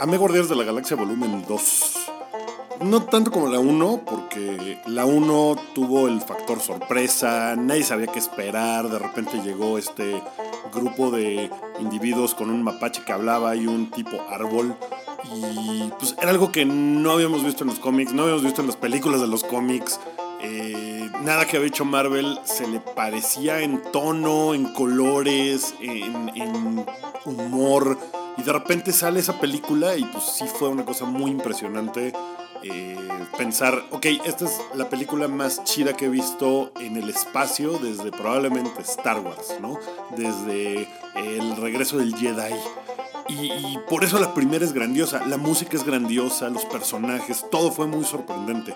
Amé Guardianes de la Galaxia Volumen 2. No tanto como la 1, porque la 1 tuvo el factor sorpresa, nadie sabía qué esperar, de repente llegó este grupo de individuos con un mapache que hablaba y un tipo árbol. Y pues era algo que no habíamos visto en los cómics, no habíamos visto en las películas de los cómics. Eh, nada que había hecho Marvel se le parecía en tono, en colores, en, en humor. Y de repente sale esa película y pues sí fue una cosa muy impresionante. Eh, pensar, ok, esta es la película más chida que he visto en el espacio desde probablemente Star Wars, ¿no? Desde el regreso del Jedi. Y, por eso la primera es grandiosa, la música es grandiosa, los personajes, todo fue muy sorprendente.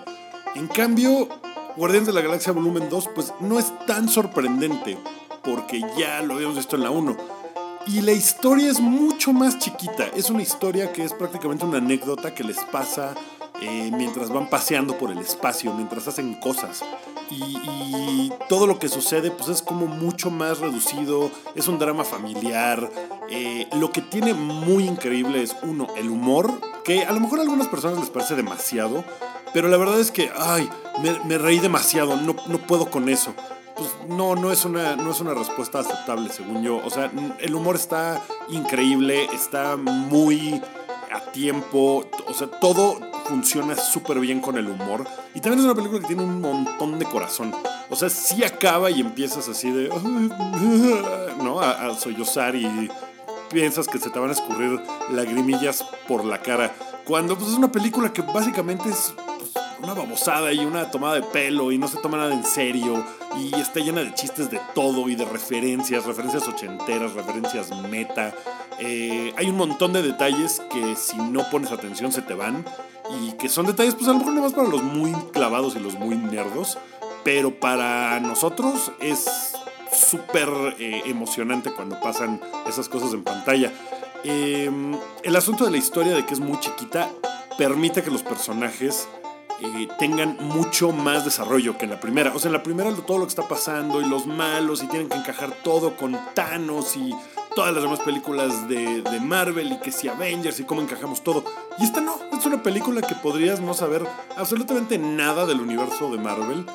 En cambio, Guardianes de la Galaxia Volumen 2, pues no es tan sorprendente, porque ya lo habíamos visto en la 1 y la historia es mucho más chiquita. Es una historia que es prácticamente una anécdota que les pasa eh, mientras van paseando por el espacio, mientras hacen cosas. Y, todo lo que sucede pues es como mucho más reducido, es un drama familiar. Eh, lo que tiene muy increíble es, uno, el humor, que a lo mejor a algunas personas les parece demasiado, pero la verdad es que, ay, me, reí demasiado, no, no puedo con eso pues no, no es, una, no es una respuesta aceptable, según yo. O sea, el humor está increíble, está muy a tiempo, o sea, todo funciona súper bien con el humor. Y también es una película que tiene un montón de corazón. O sea, sí acaba y empiezas así de... ¿No? A, sollozar y piensas que se te van a escurrir lagrimillas por la cara. Cuando pues, es una película que básicamente es una babosada y una tomada de pelo y no se toma nada en serio y está llena de chistes de todo y de referencias, referencias ochenteras, referencias meta. Eh, hay un montón de detalles que si no pones atención se te van y que son detalles pues a lo mejor más para los muy clavados y los muy nerdos, pero para nosotros es súper eh, emocionante cuando pasan esas cosas en pantalla. Em, el asunto de la historia de que es muy chiquita permite que los personajes tengan mucho más desarrollo que en la primera. O sea, en la primera todo lo que está pasando y los malos y tienen que encajar todo con Thanos y todas las demás películas de, de, Marvel y que si Avengers y cómo encajamos todo. Y esta no, es una película que podrías no saber absolutamente nada del universo de Marvel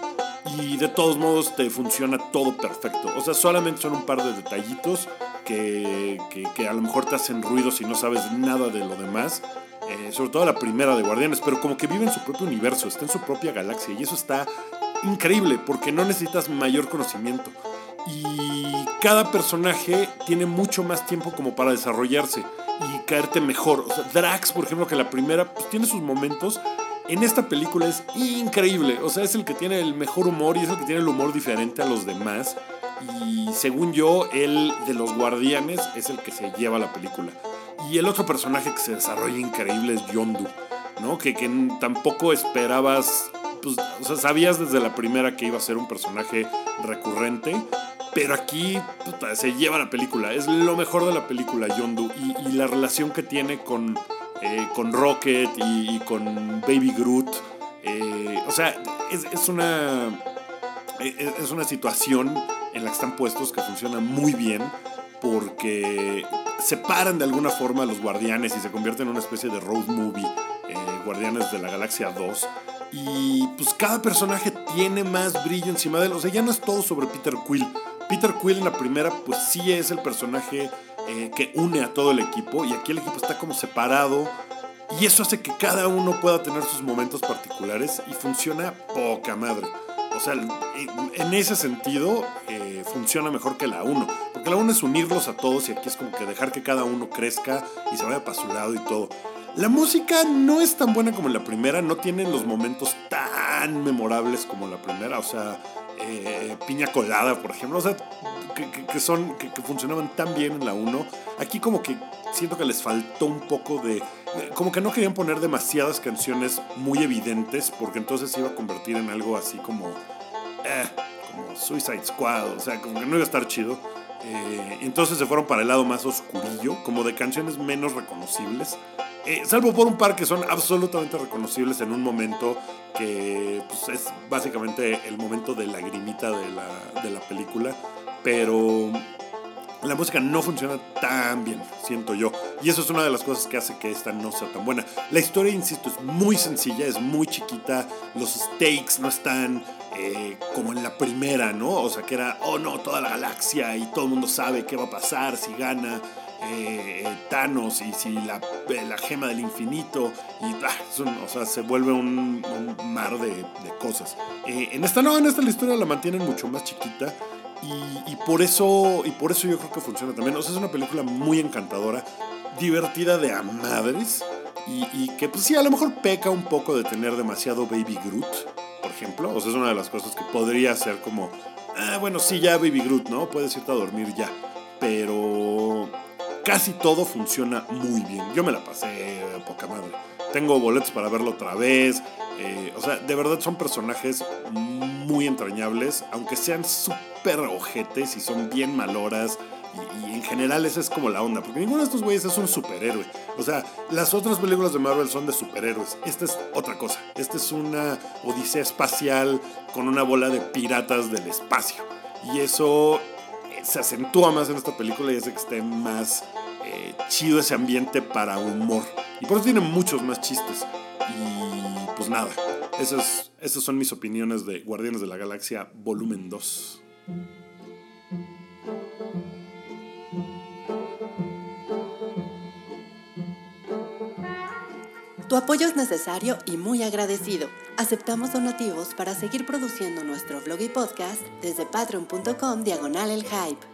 y de todos modos te funciona todo perfecto. O sea, solamente son un par de detallitos que, que, que a lo mejor te hacen ruido si no sabes nada de lo demás. Eh, sobre todo la primera de Guardianes, pero como que vive en su propio universo, está en su propia galaxia y eso está increíble porque no necesitas mayor conocimiento. Y cada personaje tiene mucho más tiempo como para desarrollarse y caerte mejor. O sea, Drax, por ejemplo, que la primera pues, tiene sus momentos. En esta película es increíble. O sea, es el que tiene el mejor humor y es el que tiene el humor diferente a los demás. Y según yo, el de los guardianes es el que se lleva la película. Y el otro personaje que se desarrolla increíble es Yondu, ¿no? Que, que tampoco esperabas, pues, o sea, sabías desde la primera que iba a ser un personaje recurrente, pero aquí se lleva la película, es lo mejor de la película Yondu y, la relación que tiene con, eh, con Rocket y, con Baby Groot, eh, o sea, es, es una, e, es una situación en la que están puestos que funciona muy bien porque separan de alguna forma a los guardianes y se convierten en una especie de road movie, eh, Guardianes de la Galaxia 2. Y pues cada personaje tiene más brillo encima de él. O sea, ya no es todo sobre Peter Quill. Peter Quill en la primera, pues sí es el personaje eh, que une a todo el equipo. Y aquí el equipo está como separado. Y eso hace que cada uno pueda tener sus momentos particulares y funciona poca madre. O sea, en ese sentido eh, funciona mejor que la 1. Porque la 1 es unirlos a todos y aquí es como que dejar que cada uno crezca y se vaya para su lado y todo. La música no es tan buena como la primera, no tiene los momentos tan memorables como la primera. O sea, eh, Piña Colada, por ejemplo. O sea, que, son, que, funcionaban tan bien en la 1. Aquí como que siento que les faltó un poco de... Como que no querían poner demasiadas canciones muy evidentes porque entonces se iba a convertir en algo así como... Eh, como Suicide Squad, o sea, como que no iba a estar chido. Eh, entonces se fueron para el lado más oscurillo, como de canciones menos reconocibles. Eh, salvo por un par que son absolutamente reconocibles en un momento que pues, es básicamente el momento de lagrimita de la, de la película. Pero la música no funciona tan bien, siento yo. Y eso es una de las cosas que hace que esta no sea tan buena. La historia, insisto, es muy sencilla, es muy chiquita, los stakes no están eh, como en la primera, ¿no? O sea, que era, oh no, toda la galaxia y todo el mundo sabe qué va a pasar si gana. Eh, eh, Thanos y si la, la, gema del infinito y ah, o sea, se vuelve un, mar de, de cosas. en esta no, en esta la historia la mantienen mucho más chiquita y, por eso, y por eso yo creo que funciona también. O sea, es una película muy encantadora, divertida de a madres. Y, que pues sí, a lo mejor peca un poco de tener demasiado Baby Groot, por ejemplo. O sea, es una de las cosas que podría ser como, ah, bueno, sí, ya Baby Groot, ¿no? Puedes irte a dormir ya. Pero casi todo funciona muy bien. Yo me la pasé poca madre. Tengo boletos para verlo otra vez. Eh, o sea, de verdad son personajes muy entrañables, aunque sean súper ojetes y son bien maloras. Y, en general esa es como la onda, porque ninguno de estos güeyes es un superhéroe. O sea, las otras películas de Marvel son de superhéroes. Esta es otra cosa. Esta es una odisea espacial con una bola de piratas del espacio. Y eso eh, se acentúa más en esta película y hace que esté más chido ese ambiente para humor. Y por eso tiene muchos más chistes. Y pues nada, esas, esas son mis opiniones de Guardianes de la Galaxia Volumen 2. Tu apoyo es necesario y muy agradecido. Aceptamos donativos para seguir produciendo nuestro blog y podcast desde patreon.com diagonal el hype.